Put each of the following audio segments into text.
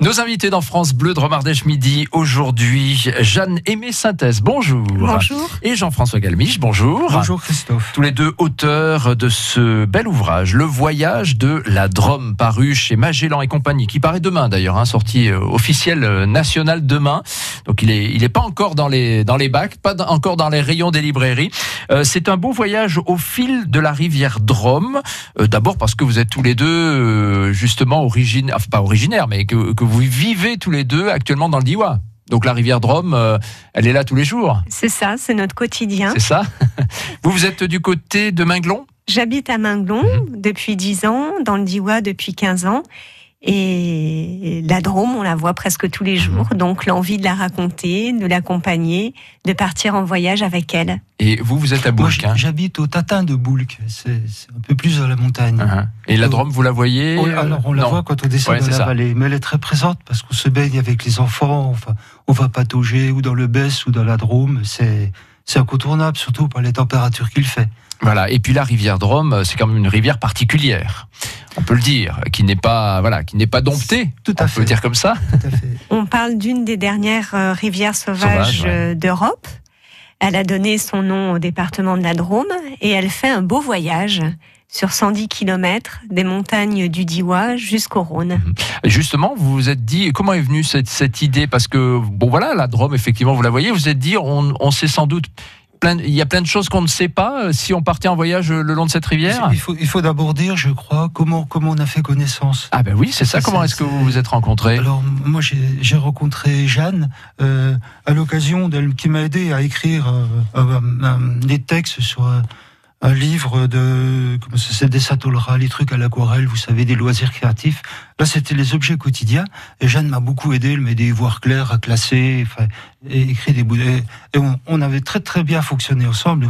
Nos invités dans France Bleu de Romardèche Midi aujourd'hui, Jeanne Aimé Synthèse, bonjour. Bonjour. Et Jean-François Galmiche, bonjour. Bonjour Christophe. Tous les deux auteurs de ce bel ouvrage, Le voyage de la Drôme, paru chez Magellan et compagnie, qui paraît demain d'ailleurs, hein, sortie euh, officielle euh, nationale demain. Donc il est, il est pas encore dans les, dans les bacs, pas dans- encore dans les rayons des librairies. Euh, c'est un beau voyage au fil de la rivière Drôme. Euh, D'abord parce que vous êtes tous les deux euh, justement originaires, enfin pas originaires, mais que, que vous vivez tous les deux actuellement dans le Diois. Donc la rivière Drôme, euh, elle est là tous les jours, C'est ça, c'est notre quotidien. c'est ça Vous, vous êtes du côté de Minglon? J'habite à Minglon Mhm. depuis 10 ans, dans le Diois depuis 15 ans. Et la Drôme, on la voit presque tous les Mhm. jours. Donc l'envie de la raconter, de l'accompagner, de partir en voyage avec elle. Et vous, vous êtes à Moi, Bourg. hein j'habite au Tatin de Boulc. C'est c'est un peu plus dans la montagne. Uh-huh. Et la Oh. Drôme, vous la voyez On- alors on la Non. voit quand on descend Ouais, dans c'est la ça. vallée, mais elle est très présente parce qu'on se baigne avec les enfants. Enfin, on va patauger ou dans le Besse ou dans la Drôme. C'est c'est incontournable, surtout par les températures qu'il fait. Voilà. Et puis la rivière Drôme, euh, c'est quand même une rivière particulière. On peut le dire, qui n'est pas, voilà, qui n'est pas domptée. Tout On à peut fait. le dire comme ça. Tout à fait. On parle d'une des dernières euh, rivières sauvages Sauvage, ouais. euh, d'Europe. Elle a donné son nom au département de la Drôme et elle fait un beau voyage sur 110 km des montagnes du Diois jusqu'au Rhône. Et Justement, vous vous êtes dit, comment est venue cette, cette idée? Parce que, bon voilà, la Drôme, effectivement, vous la voyez, vous vous êtes dit, on, on sait sans doute, plein, il y a plein de choses qu'on ne sait pas euh, si on partait en voyage euh, le long de cette rivière. Il faut, il faut d'abord dire, je crois, comment, comment on a fait connaissance. Ah ben oui, c'est ça. Comment est-ce que vous vous êtes rencontrés? Alors moi j'ai rencontré Jeanne euh, à l'occasion d'elle qui m'a aidé à écrire euh, des textes sur un, livre de comment ça c'est des satolras, les trucs à l'aquarelle, vous savez des loisirs créatifs. Là c'était les objets quotidiens et Jeanne m'a beaucoup aidé, elle m'a aidé à voir clair, à classer, enfin, et écrire des bouts. Et, et on avait très très bien fonctionné ensemble.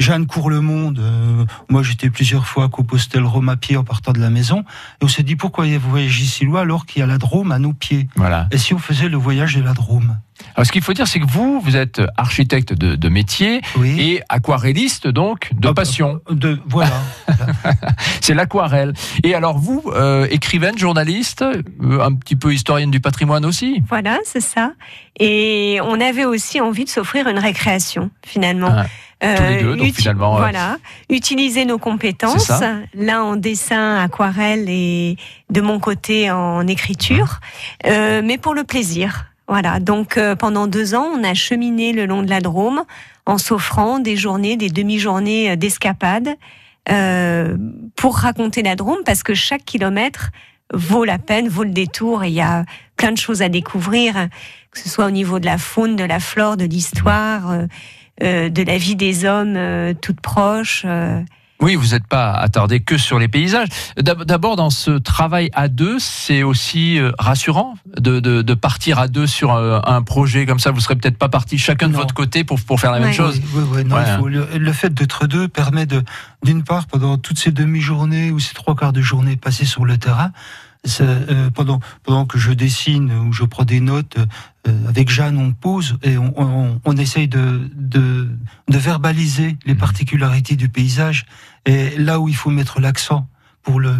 Jeanne court le monde. euh, moi, j'étais plusieurs fois à Compostelle, Rome à pied en partant de la maison. Et on s'est dit pourquoi vous voyagez si loin alors qu'il y a la Drôme à nos pieds Voilà. Et si on faisait le voyage de la Drôme Alors, ce qu'il faut dire, c'est que vous, vous êtes architecte de, de métier Oui. et aquarelliste, donc, de Ah, passion. De voilà. C'est l'aquarelle. Et alors, vous, euh, écrivaine, journaliste, euh, un petit peu historienne du patrimoine aussi Voilà, c'est ça. Et on avait aussi envie de s'offrir une récréation, finalement. Ah, tous les deux, donc, uti- finalement, euh, Voilà. Utiliser nos compétences, l'un en dessin, aquarelle et de mon côté en écriture, euh, mais pour le plaisir. Voilà. Donc, euh, pendant deux ans, on a cheminé le long de la Drôme en s'offrant des journées, des demi-journées euh, d'escapade euh, pour raconter la Drôme parce que chaque kilomètre vaut la peine, vaut le détour et il y a plein de choses à découvrir, que ce soit au niveau de la faune, de la flore, de l'histoire, euh, euh, de la vie des hommes euh, toutes proches. euh. Oui, vous n'êtes pas attardé que sur les paysages. D'ab- D'abord, dans ce travail à deux, c'est aussi euh, rassurant de, de- de partir à deux sur un, un projet comme ça. Vous serez peut-être pas partis chacun de votre côté pour, pour faire la même chose. Oui, oui, oui, non, Ouais. il faut- le, le fait d'être deux permet de, d'une part, pendant toutes ces demi-journées ou ces trois quarts de journée passées sur le terrain, ça, euh, pendant, pendant que je dessine ou je prends des notes, euh, avec Jeanne, on pose et on, on, on essaye de, de, de verbaliser les Mhm. particularités du paysage et là où il faut mettre l'accent pour le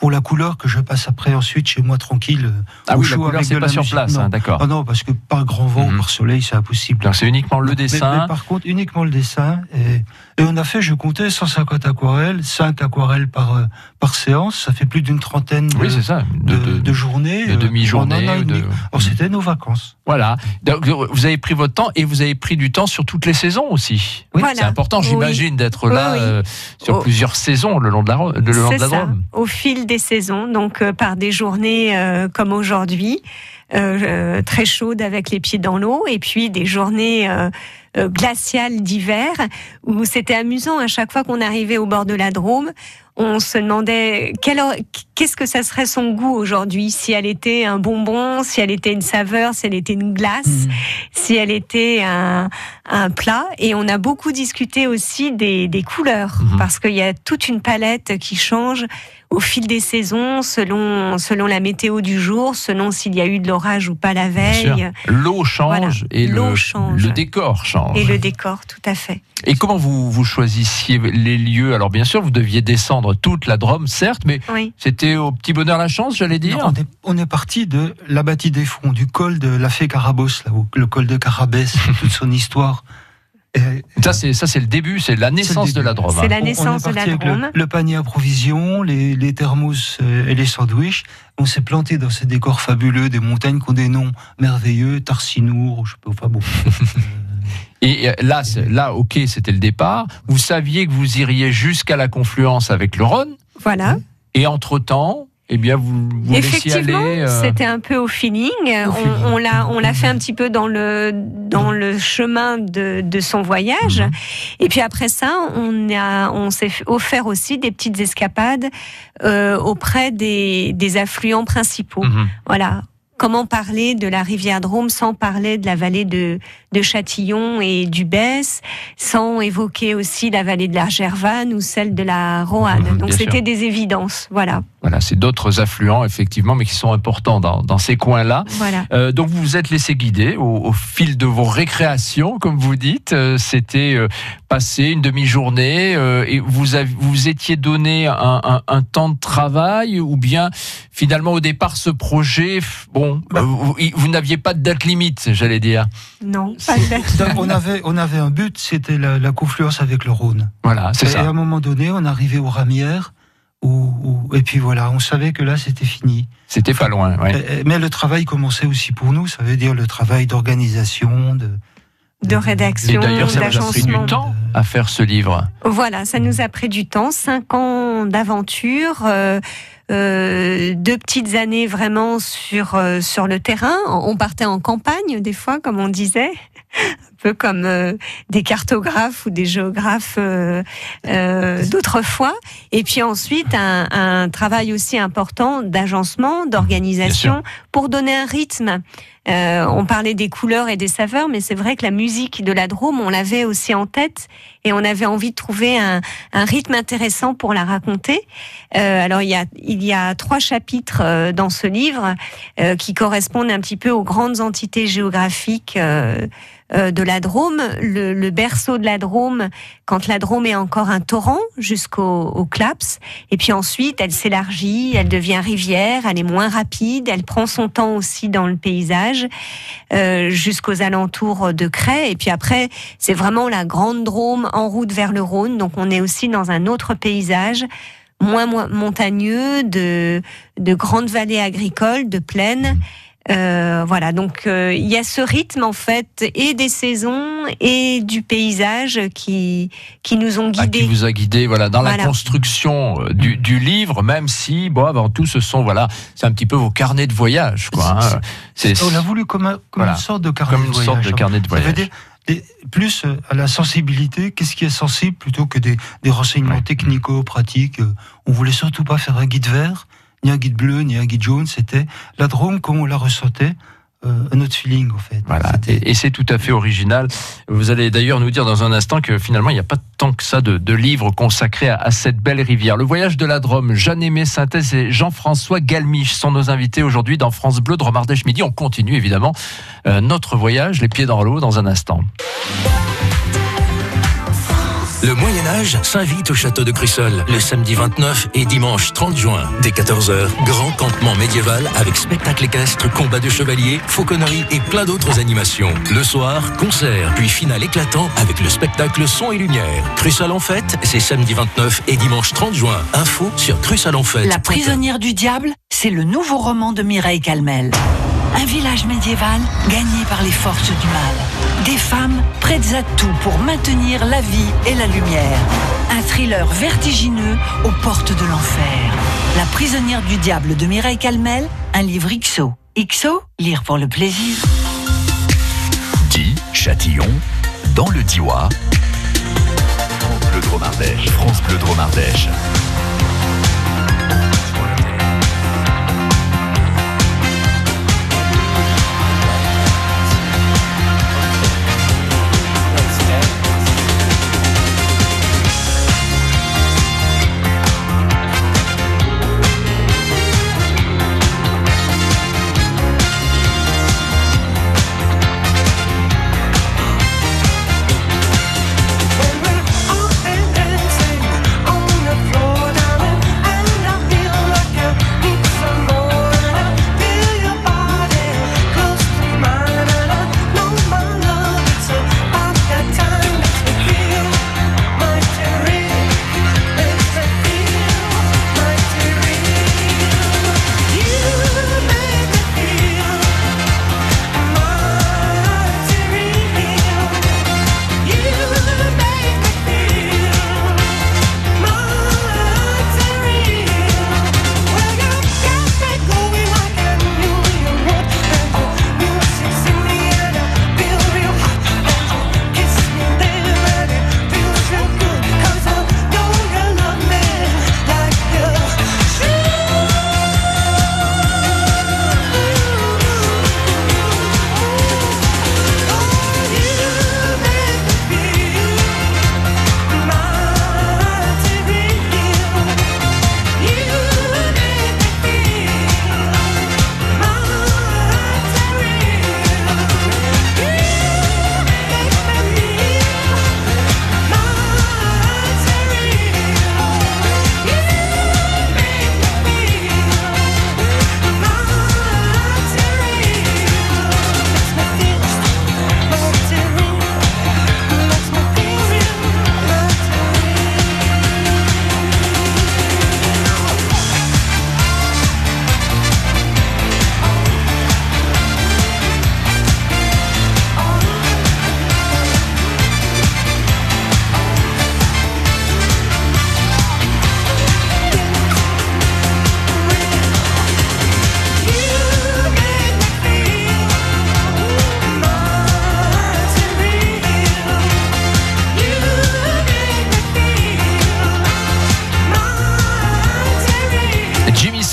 pour la couleur que je passe après ensuite chez moi tranquille. euh, Ah oui, la couleur, avec c'est pas la sur musique. place, Non. hein, d'accord. Ah non, parce que par grand vent Mhm. ou par soleil, c'est impossible. Donc c'est uniquement le Mais- dessin. Mais, par contre, uniquement le dessin. Et, et on a fait, je comptais, 150 aquarelles, 5 aquarelles par, euh, par séance. Ça fait plus d'une trentaine de, oui, c'est ça. de, De, de- de journées. de euh, demi-journée. en un an et ou de- demi. Alors, c'était nos vacances. Voilà. Donc, vous avez pris votre temps et vous avez pris du temps sur toutes les saisons aussi. Oui, Voilà. C'est important, Oui. j'imagine, d'être là Oui, oui. euh, sur Oh. plusieurs saisons le long de la, le long de la ça, Drôme. au fil des saisons, donc euh, par des journées euh, comme aujourd'hui, euh, très chaudes avec les pieds dans l'eau, et puis des journées glaciales d'hiver, où c'était amusant à chaque fois qu'on arrivait au bord de la Drôme, on se demandait qu'est-ce que ça serait son goût aujourd'hui, si elle était un bonbon, si elle était une saveur, si elle était une glace, Mm. si elle était un, un plat. Et on a beaucoup discuté aussi des, des couleurs, Mhm. parce qu'il y a toute une palette qui change au fil des saisons, selon, selon la météo du jour, selon s'il y a eu de l'orage ou pas la veille. L'eau change et le, change. le décor change. Et le décor, tout à fait. Et comment vous, vous choisissiez les lieux? Alors bien sûr, vous deviez descendre toute la Drôme, certes, mais c'était au petit bonheur la chance, j'allais dire? on, est, on, est, parti de la bâtie des fonds, du col de la Fée Carabos, là, le col de Carabès, toute son histoire. Ça, c'est ça, c'est le début, c'est la naissance de la Drôme. C'est la naissance de la Drôme. Le, panier à provisions, les, les thermos euh, et les sandwichs. On s'est planté dans ces décors fabuleux, des montagnes qui ont des noms merveilleux, Tarsinour, je sais pas, enfin bon. Et là, là, ok, c'était le départ. Vous saviez que vous iriez jusqu'à la confluence avec le Rhône. Voilà. Et entre-temps, eh bien, vous, vous Effectivement, aller, euh, c'était un peu au feeling. on, l'a, on l'a fait un petit peu dans le dans le chemin de, de son voyage. Mhm. Et puis après ça, on a, on s'est offert aussi des petites escapades euh, auprès des, des affluents principaux. Mhm. Voilà, comment parler de la rivière Drôme sans parler de la vallée de, de Châtillon et du Besse, sans évoquer aussi la vallée de la Gervanne ou celle de la Roanne. Mhm, Donc c'était des évidences, voilà. Voilà, c'est d'autres affluents effectivement, mais qui sont importants dans, dans ces coins-là. Voilà. Euh, donc vous vous êtes laissé guider au, fil de vos récréations, comme vous dites. Euh, c'était euh, passé une demi-journée euh, et vous avez, vous étiez donné un, un, un, temps de travail ou bien finalement au départ ce projet, bon, bah. vous, vous n'aviez pas de date limite, j'allais dire. Non on, avait, on avait un but, c'était la, confluence avec le Rhône. Voilà, c'est ça. Et à un moment donné, on arrivait aux Ramières, où, et puis voilà, on savait que là, c'était fini. C'était pas loin, Mais le travail commençait aussi pour nous, ça veut dire le travail d'organisation, de, de rédaction, d'ailleurs, ça vous a pris du temps à faire ce livre. Voilà, ça nous a pris du temps, cinq ans d'aventure. Euh, euh, deux petites années vraiment sur euh, sur le terrain. On partait en campagne des fois, comme on disait, un peu comme euh, des cartographes ou des géographes euh, euh, d'autrefois. Et puis ensuite un, un, travail aussi important d'agencement, d'organisation pour donner un rythme. Euh, on parlait des couleurs et des saveurs, mais c'est vrai que la musique de la Drôme, on l'avait aussi en tête et on avait envie de trouver un, un rythme intéressant pour la raconter. Euh, alors il y a il y a trois chapitres euh, dans ce livre qui correspondent un petit peu aux grandes entités géographiques euh, de la Drôme, le, berceau de la Drôme, quand la Drôme est encore un torrent jusqu'au Claps, et puis ensuite elle s'élargit, elle devient rivière, elle est moins rapide, elle prend son temps aussi dans le paysage euh, jusqu'aux alentours de Cray, et puis après c'est vraiment la grande Drôme en route vers le Rhône, donc on est aussi dans un autre paysage moins montagneux, de, de grandes vallées agricoles, de plaines. Euh, voilà, donc euh, il y a ce rythme en fait et des saisons et du paysage qui qui nous ont ah, guidés. qui vous a guidé, voilà, dans la construction euh, du, du, livre, même si bon, avant tout, ce sont voilà, c'est un petit peu vos carnets de voyage, quoi. Hein. On a voulu comme, comme une sorte de carnet comme une de voyage. Sorte de carnet de voyage. Ça veut dire, plus à la sensibilité, qu'est-ce qui est sensible plutôt que des, des renseignements technico-pratiques. On voulait surtout pas faire un guide vert ni un guide bleu, ni un guide jaune, c'était la Drôme comme on la ressentait. Euh, un autre feeling en fait. Voilà, et, c'est tout à fait original. Vous allez d'ailleurs nous dire dans un instant que finalement il n'y a pas tant que ça de, livres consacrés à, cette belle rivière. Le voyage de la Drôme, Jeanne-Aimé Synthèse et Jean-François Galmiche sont nos invités aujourd'hui dans France Bleu de Romardèche Midi. On continue évidemment euh, notre voyage, les pieds dans l'eau, dans un instant. Le Moyen Âge s'invite au château de Crussol le samedi 29 et dimanche 30 juin. Dès 14h, grand campement médiéval avec spectacle équestre, combat de chevaliers, fauconnerie et plein d'autres animations. Le soir, concert, puis finale éclatant avec le spectacle son et lumière. Crussol en fête, c'est samedi 29 et dimanche 30 juin. Info sur Crussol en fête. La prisonnière du diable, c'est le nouveau roman de Mireille Calmel. Un village médiéval gagné par les forces du mal. Des femmes prêtes à tout pour maintenir la vie et la lumière. Un thriller vertigineux aux portes de l'enfer. La prisonnière du diable de Mireille Calmel, un livre XO. XO, lire pour le plaisir. Dit Châtillon, dans le Diois. France Bleu. France.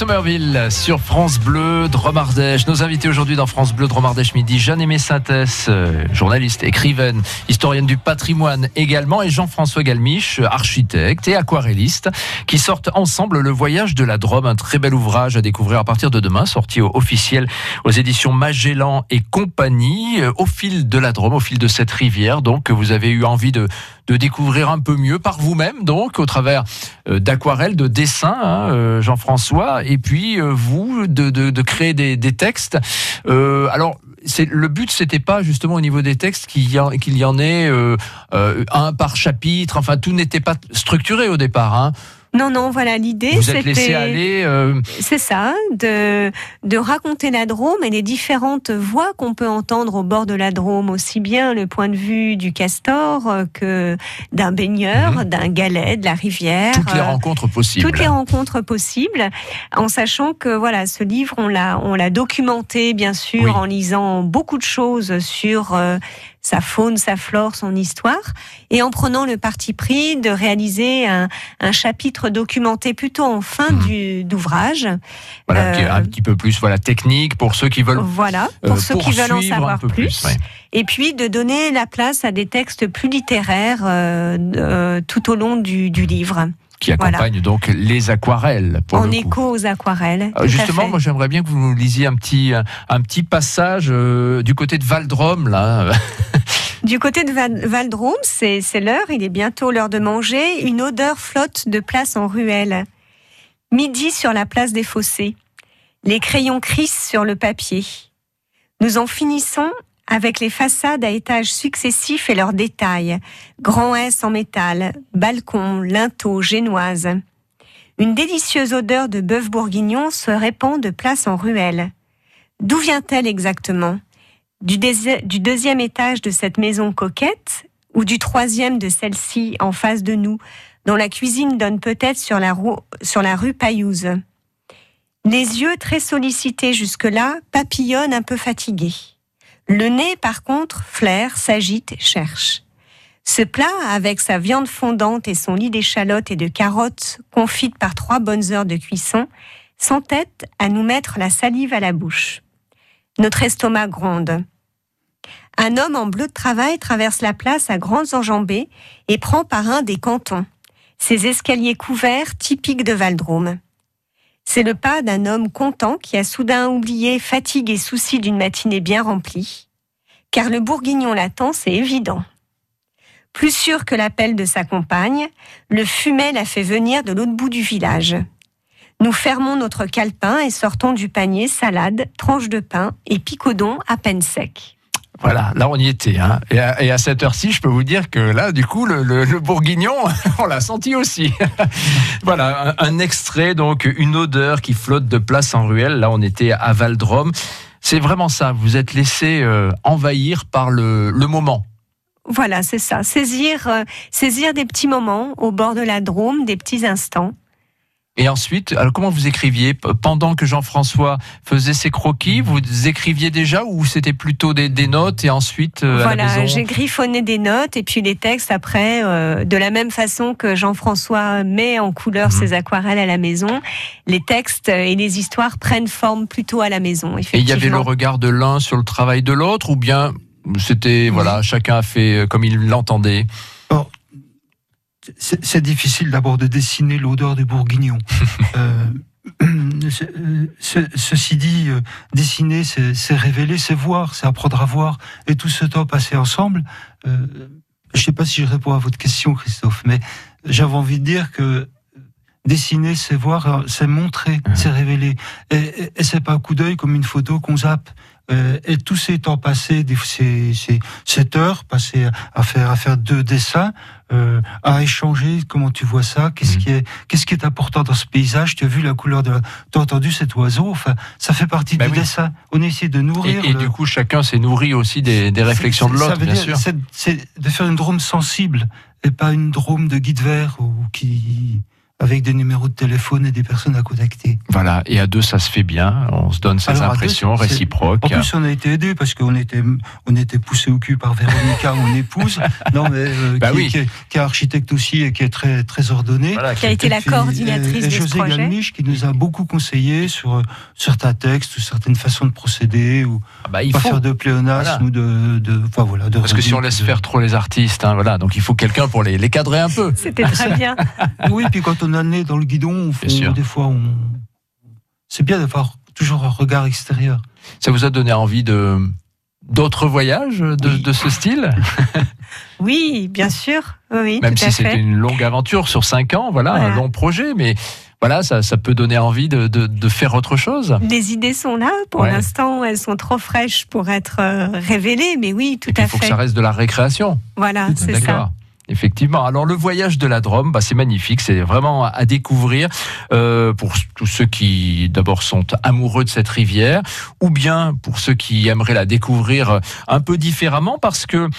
Somerville sur France Bleu Dromardèche. Nos invités aujourd'hui dans France Bleu Dromardèche midi, Jeanne-Aimée Synthès, euh, journaliste, écrivaine, historienne du patrimoine également, et Jean-François Galmiche, architecte et aquarelliste, qui sortent ensemble le voyage de la Drôme, un très bel ouvrage à découvrir à partir de demain, sorti officiel aux éditions Magellan et compagnie, euh, au fil de la Drôme, au fil de cette rivière, donc que vous avez eu envie de de découvrir un peu mieux par vous-même, donc au travers euh, d'aquarelles, de dessins, hein, euh, Jean-François, et puis euh, vous de, de, de, créer des, des textes. Euh, alors le but, c'était pas justement au niveau des textes qu'il y, en, qu'il y en ait euh, un par chapitre. Enfin, tout n'était pas structuré au départ. Hein. Non, non, voilà, l'idée, Vous êtes laissé aller. euh, C'est ça, de, de raconter la Drôme et les différentes voix qu'on peut entendre au bord de la Drôme, aussi bien le point de vue du castor euh, que d'un baigneur, Mhm. d'un galet, de la rivière. toutes les euh, rencontres possibles. toutes les rencontres possibles, en sachant que voilà, ce livre, on l'a, on l'a documenté bien sûr Oui. en lisant beaucoup de choses sur euh, sa faune, sa flore, son histoire, et en prenant le parti pris de réaliser un, un chapitre documenté plutôt en fin Mhm. du, d'ouvrage. Voilà, qui est un Euh, petit peu plus voilà technique pour ceux qui veulent. Voilà, euh, pour ceux qui veulent en savoir peu plus. ouais. Et puis de donner la place à des textes plus littéraires euh, euh, tout au long du, du livre, qui Voilà. accompagne donc les aquarelles. Pour en le écho aux aquarelles. Euh, Justement, moi j'aimerais bien que vous nous lisiez un petit, un petit passage euh, du côté de Valdrome, là. Du côté de Val- Valdrome, c'est l'heure, il est bientôt l'heure de manger. Une odeur flotte de place en ruelle. Midi sur la place des fossés. Les crayons crissent sur le papier. Nous en finissons avec les façades à étages successifs et leurs détails. Grands S en métal, balcons, linteaux, génoises. Une délicieuse odeur de bœuf bourguignon se répand de place en ruelle. D'où vient-elle exactement? Du, deuxième étage de cette maison coquette ou du troisième de celle-ci en face de nous, dont la cuisine donne peut-être sur, la rue Paillouse. Les yeux très sollicités jusque-là papillonnent un peu fatigués. Le nez, par contre, flaire, s'agite, cherche. Ce plat, avec sa viande fondante et son lit d'échalotes et de carottes confites par trois bonnes heures de cuisson, s'entête à nous mettre la salive à la bouche. Notre estomac gronde. Un homme en bleu de travail traverse la place à grandes enjambées et prend par un des cantons, ces escaliers couverts typiques de Valdrome. C'est le pas d'un homme content qui a soudain oublié fatigue et souci d'une matinée bien remplie. Car le bourguignon l'attend, c'est évident. Plus sûr que l'appel de sa compagne, le fumet l'a fait venir de l'autre bout du village. Nous fermons notre calepin et sortons du panier salade, tranche de pain et picodon à peine sec. Voilà, là on y était. Hein. Et, à, et à cette heure-ci, je peux vous dire que là, du coup, le, le- le bourguignon, on l'a senti aussi. voilà, un, un extrait, donc une odeur qui flotte de place en ruelle. Là, on était à Valdrome. C'est vraiment ça, vous êtes laissé euh, envahir par le, le moment. Voilà, c'est ça. Saisir, euh, saisir des petits moments au bord de la Drôme, des petits instants. Et ensuite, alors comment vous écriviez Pendant que Jean-François faisait ses croquis, vous écriviez déjà ou c'était plutôt des, des notes et ensuite euh, à la voilà, j'ai griffonné des notes et puis les textes après, euh, de la même façon que Jean-François met en couleur Mhm. ses aquarelles à la maison, les textes et les histoires prennent forme plutôt à la maison. Et il y avait le regard de l'un sur le travail de l'autre ou bien c'était voilà chacun a fait euh, comme il l'entendait? C'est difficile d'abord de dessiner l'odeur des bourguignons. Euh, ce- euh, ce- ceci dit, euh, dessiner, c'est révéler, c'est voir, c'est apprendre à voir. Et tout ce temps passé ensemble, euh, je ne sais pas si je réponds à votre question, Christophe, mais j'avais envie de dire que dessiner, c'est voir, c'est montrer, c'est révéler. Et, et, et c'est pas un coup d'œil comme une photo qu'on zappe. Euh, et tous ces temps passés, ces, ces, cette heure passée à faire, à faire deux dessins, euh, à échanger, comment tu vois ça, qu'est-ce Mhm. qui est, qu'est-ce qui est important dans ce paysage, tu as vu la couleur de la, tu as entendu cet oiseau, enfin, ça fait partie Ben du oui. dessin. On essaie de nourrir. et le- du coup chacun s'est nourri aussi des, des réflexions de l'autre bien dire, sûr. c'est- C'est de faire une drôme sensible et pas une drôme de guide vert ou qui, avec des numéros de téléphone et des personnes à contacter. Voilà, et à deux, ça se fait bien. On se donne ses Alors, deux, impressions réciproques. En plus, on a été aidés parce qu'on était, on était poussé au cul par Véronica, mon épouse, non mais euh, Bah qui, oui. qui est, qui est architecte aussi et qui est très très ordonnée. Voilà, Qui a été la coordinatrice et, et de ce José projet. Galmiche qui nous a beaucoup conseillé sur euh, certains textes ou certaines façons de procéder ou Ah bah, il pas faut. faire de pléonasme ou de, de, enfin voilà. De Parce que si on laisse faire trop les artistes, hein, voilà, donc il faut quelqu'un pour les, les cadrer un peu. C'était très bien. Oui, puis quand on nez dans le guidon, on fait- des fois, on... c'est bien d'avoir toujours un regard extérieur. Ça vous a donné envie de d'autres voyages de, Oui. de ce style, Oui, bien sûr. Oui, même tout si c'était fait. une longue aventure sur cinq ans, voilà, un long projet, mais voilà, ça, ça peut donner envie de, de, de faire autre chose. Les idées sont là. Pour Ouais. l'instant, elles sont trop fraîches pour être euh, révélées, mais oui, tout Et à il faut que fait. ça reste de la récréation. Voilà, c'est ça. Effectivement. Alors le voyage de la Drôme, bah, c'est magnifique, c'est vraiment à découvrir euh, pour tous ceux qui d'abord sont amoureux de cette rivière, ou bien pour ceux qui aimeraient la découvrir un peu différemment, parce que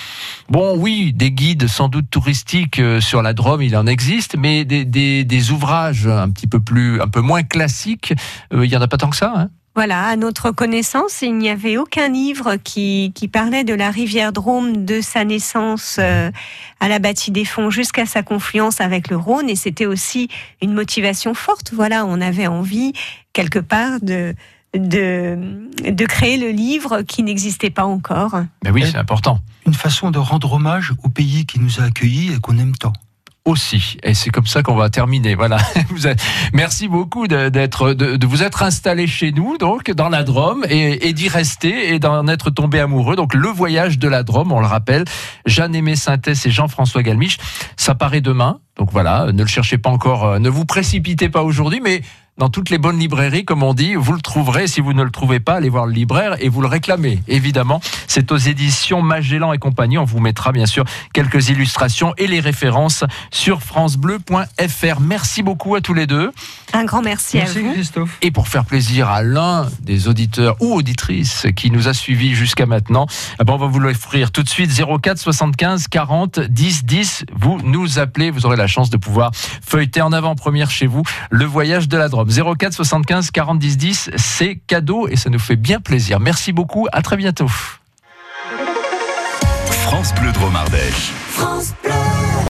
bon, oui, des guides sans doute touristiques euh, sur la Drôme, il en existe, mais des, ouvrages un petit peu plus, un peu moins classiques, euh, il y en a pas tant que ça. Hein Voilà, à notre connaissance, il n'y avait aucun livre qui, qui parlait de la rivière Drôme de sa naissance euh, à la bâtie des Fonds jusqu'à sa confluence avec le Rhône. Et c'était aussi une motivation forte. Voilà, on avait envie, quelque part, de, de, de créer le livre qui n'existait pas encore. mais oui, Et- c'est important. Une façon de rendre hommage au pays qui nous a accueillis et qu'on aime tant. Aussi. Et c'est comme ça qu'on va terminer. Voilà. Merci beaucoup d'être, de, vous être installé chez nous, donc dans la Drôme, et, d'y rester et d'en être tombé amoureux. Donc le voyage de la Drôme, on le rappelle, Jeanne-Aimée Synthès et Jean-François Galmiche, ça paraît demain. Donc voilà, ne le cherchez pas encore, euh, ne vous précipitez pas aujourd'hui, mais dans toutes les bonnes librairies, comme on dit, vous le trouverez. Si vous ne le trouvez pas, allez voir le libraire et vous le réclamez. Évidemment, c'est aux éditions Magellan et compagnie. On vous mettra bien sûr quelques illustrations et les références sur francebleu.fr. Merci beaucoup à tous les deux. Un grand merci, à vous. Christophe. Et pour faire plaisir à l'un des auditeurs ou auditrices qui nous a suivis jusqu'à maintenant, eh ben, on va vous l'offrir tout de suite 04 75 40 10 10. Vous nous appelez, vous aurez la chance de pouvoir feuilleter en avant-première chez vous le voyage de la Drôme. 04 75 40 10 10, c'est cadeau et ça nous fait bien plaisir. Merci beaucoup, à très bientôt. France Bleu Drôme Ardèche. France Bleu.